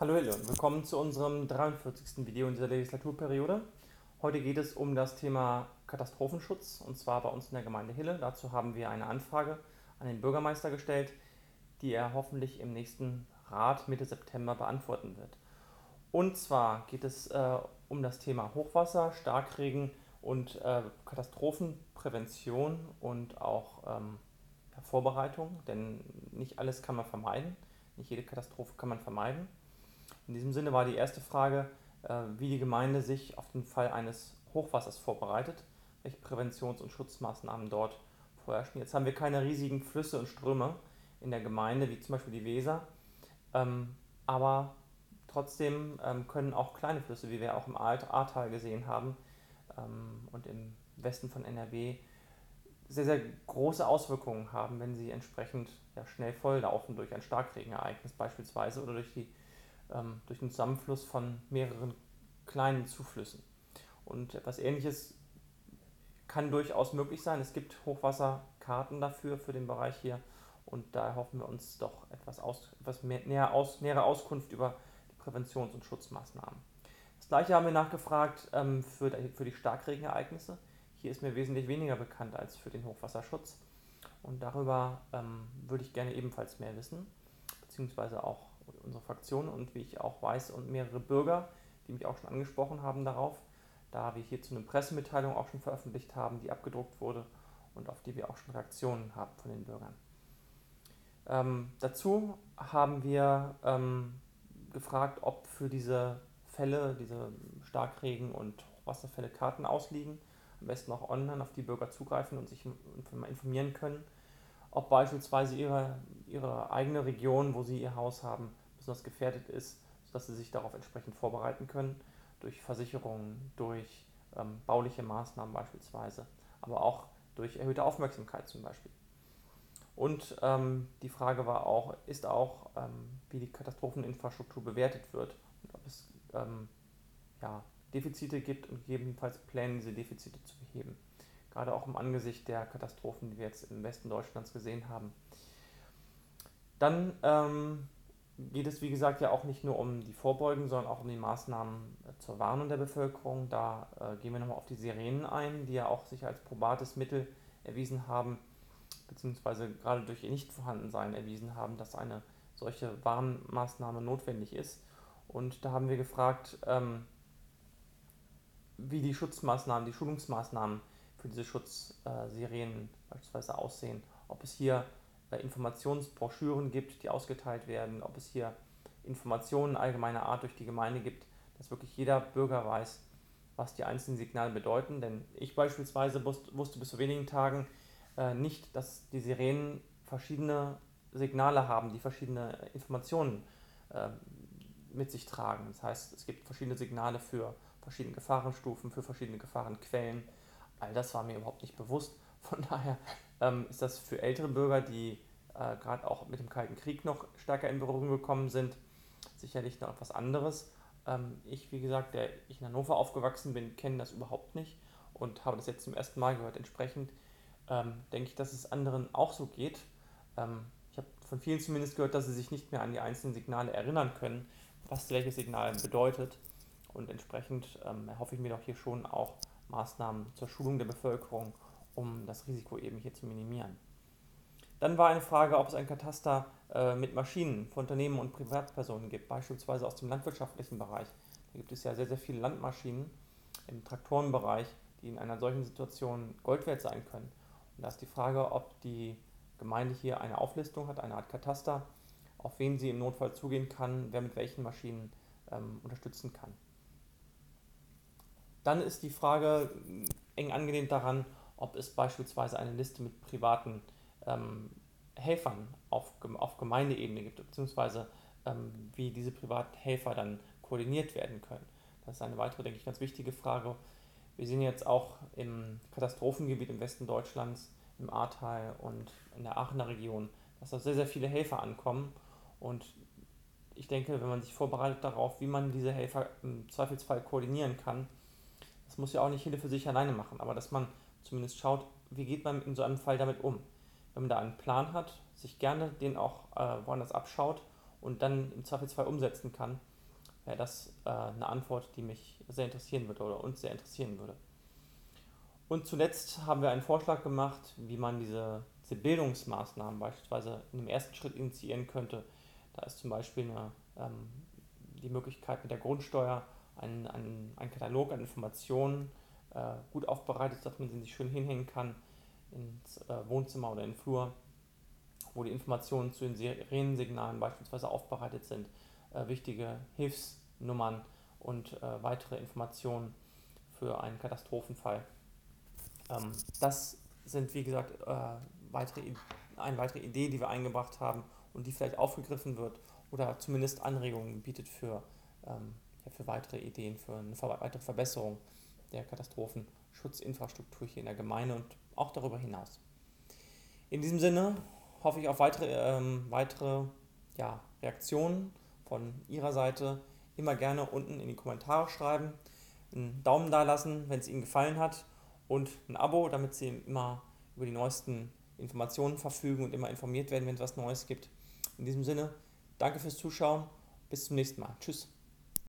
Hallo Hille willkommen zu unserem 43. Video in dieser Legislaturperiode. Heute geht es um das Thema Katastrophenschutz und zwar bei uns in der Gemeinde Hille. Dazu haben wir eine Anfrage an den Bürgermeister gestellt, die er hoffentlich im nächsten Rat Mitte September beantworten wird. Und zwar geht es äh, um das Thema Hochwasser, Starkregen und äh, Katastrophenprävention und auch ähm, Vorbereitung, denn nicht alles kann man vermeiden, nicht jede Katastrophe kann man vermeiden. In diesem Sinne war die erste Frage, äh, wie die Gemeinde sich auf den Fall eines Hochwassers vorbereitet, welche Präventions- und Schutzmaßnahmen dort vorherrschen. Jetzt haben wir keine riesigen Flüsse und Ströme in der Gemeinde, wie zum Beispiel die Weser, ähm, aber trotzdem ähm, können auch kleine Flüsse, wie wir auch im Ahrtal gesehen haben ähm, und im Westen von NRW, sehr, sehr große Auswirkungen haben, wenn sie entsprechend ja, schnell volllaufen durch ein Starkregenereignis beispielsweise oder durch die ähm, durch den Zusammenfluss von mehreren kleinen Zuflüssen. Und etwas Ähnliches kann durchaus möglich sein. Es gibt Hochwasserkarten dafür, für den Bereich hier. Und da erhoffen wir uns doch etwas, aus, etwas mehr, näher aus, nähere Auskunft über die Präventions- und Schutzmaßnahmen. Das gleiche haben wir nachgefragt ähm, für, für die Starkregenereignisse. Hier ist mir wesentlich weniger bekannt als für den Hochwasserschutz. Und darüber ähm, würde ich gerne ebenfalls mehr wissen, beziehungsweise auch unsere Fraktion und wie ich auch weiß und mehrere Bürger, die mich auch schon angesprochen haben darauf, da wir hierzu eine Pressemitteilung auch schon veröffentlicht haben, die abgedruckt wurde und auf die wir auch schon Reaktionen haben von den Bürgern. Ähm, dazu haben wir ähm, gefragt, ob für diese Fälle, diese Starkregen- und Wasserfälle Karten ausliegen, am besten auch online auf die Bürger zugreifen und sich informieren können, ob beispielsweise ihre, ihre eigene Region, wo sie ihr Haus haben, besonders gefährdet ist, sodass sie sich darauf entsprechend vorbereiten können, durch Versicherungen, durch ähm, bauliche Maßnahmen beispielsweise, aber auch durch erhöhte Aufmerksamkeit zum Beispiel. Und ähm, die Frage war auch, ist auch, ähm, wie die Katastropheninfrastruktur bewertet wird und ob es ähm, ja, Defizite gibt und gegebenenfalls Pläne, diese Defizite zu beheben. Gerade auch im Angesicht der Katastrophen, die wir jetzt im Westen Deutschlands gesehen haben. Dann ähm, geht es, wie gesagt, ja auch nicht nur um die Vorbeugen, sondern auch um die Maßnahmen äh, zur Warnung der Bevölkerung. Da äh, gehen wir nochmal auf die Sirenen ein, die ja auch sich als probates Mittel erwiesen haben, beziehungsweise gerade durch ihr Nichtvorhandensein erwiesen haben, dass eine solche Warnmaßnahme notwendig ist. Und da haben wir gefragt, ähm, wie die Schutzmaßnahmen, die Schulungsmaßnahmen für diese Schutzsirenen äh, beispielsweise aussehen. Ob es hier Informationsbroschüren gibt, die ausgeteilt werden, ob es hier Informationen allgemeiner Art durch die Gemeinde gibt, dass wirklich jeder Bürger weiß, was die einzelnen Signale bedeuten. Denn ich beispielsweise wusste bis vor wenigen Tagen äh, nicht, dass die Sirenen verschiedene Signale haben, die verschiedene Informationen äh, mit sich tragen. Das heißt, es gibt verschiedene Signale für verschiedene Gefahrenstufen, für verschiedene Gefahrenquellen. All das war mir überhaupt nicht bewusst. Von daher ähm, ist das für ältere Bürger, die äh, gerade auch mit dem Kalten Krieg noch stärker in Berührung gekommen sind, sicherlich noch etwas anderes. Ähm, ich, wie gesagt, der ich in Hannover aufgewachsen bin, kenne das überhaupt nicht und habe das jetzt zum ersten Mal gehört. Entsprechend ähm, denke ich, dass es anderen auch so geht. Ähm, ich habe von vielen zumindest gehört, dass sie sich nicht mehr an die einzelnen Signale erinnern können, was welches Signal bedeutet. Und entsprechend ähm, erhoffe ich mir doch hier schon auch Maßnahmen zur Schulung der Bevölkerung um das Risiko eben hier zu minimieren. Dann war eine Frage, ob es ein Kataster äh, mit Maschinen für Unternehmen und Privatpersonen gibt, beispielsweise aus dem landwirtschaftlichen Bereich. Da gibt es ja sehr, sehr viele Landmaschinen im Traktorenbereich, die in einer solchen Situation Gold wert sein können. Und da ist die Frage, ob die Gemeinde hier eine Auflistung hat, eine Art Kataster, auf wen sie im Notfall zugehen kann, wer mit welchen Maschinen ähm, unterstützen kann. Dann ist die Frage eng angelehnt daran, ob es beispielsweise eine Liste mit privaten ähm, Helfern auf, auf Gemeindeebene gibt, beziehungsweise ähm, wie diese privaten Helfer dann koordiniert werden können. Das ist eine weitere, denke ich, ganz wichtige Frage. Wir sehen jetzt auch im Katastrophengebiet im Westen Deutschlands, im Ahrtal und in der Aachener Region, dass da sehr, sehr viele Helfer ankommen. Und ich denke, wenn man sich vorbereitet darauf, wie man diese Helfer im Zweifelsfall koordinieren kann, das muss ja auch nicht jeder für sich alleine machen, aber dass man zumindest schaut, wie geht man in so einem Fall damit um. Wenn man da einen Plan hat, sich gerne den auch äh, woanders abschaut und dann im Zweifelsfall umsetzen kann, wäre das äh, eine Antwort, die mich sehr interessieren würde oder uns sehr interessieren würde. Und zuletzt haben wir einen Vorschlag gemacht, wie man diese, diese Bildungsmaßnahmen beispielsweise in dem ersten Schritt initiieren könnte. Da ist zum Beispiel eine, ähm, die Möglichkeit mit der Grundsteuer einen, einen, einen Katalog an Informationen äh, gut aufbereitet, dass man sie sich schön hinhängen kann ins äh, Wohnzimmer oder in den Flur, wo die Informationen zu den Sirenensignalen beispielsweise aufbereitet sind, äh, wichtige Hilfsnummern und äh, weitere Informationen für einen Katastrophenfall. Ähm, das sind, wie gesagt, äh, weitere, eine weitere Idee, die wir eingebracht haben und die vielleicht aufgegriffen wird oder zumindest Anregungen bietet für, ähm, für weitere Ideen, für eine weitere Verbesserung der Katastrophenschutzinfrastruktur hier in der Gemeinde und auch darüber hinaus. In diesem Sinne hoffe ich auf weitere, ähm, weitere ja, Reaktionen von Ihrer Seite. Immer gerne unten in die Kommentare schreiben, einen Daumen da lassen, wenn es Ihnen gefallen hat und ein Abo, damit Sie immer über die neuesten Informationen verfügen und immer informiert werden, wenn es was Neues gibt. In diesem Sinne, danke fürs Zuschauen. Bis zum nächsten Mal. Tschüss.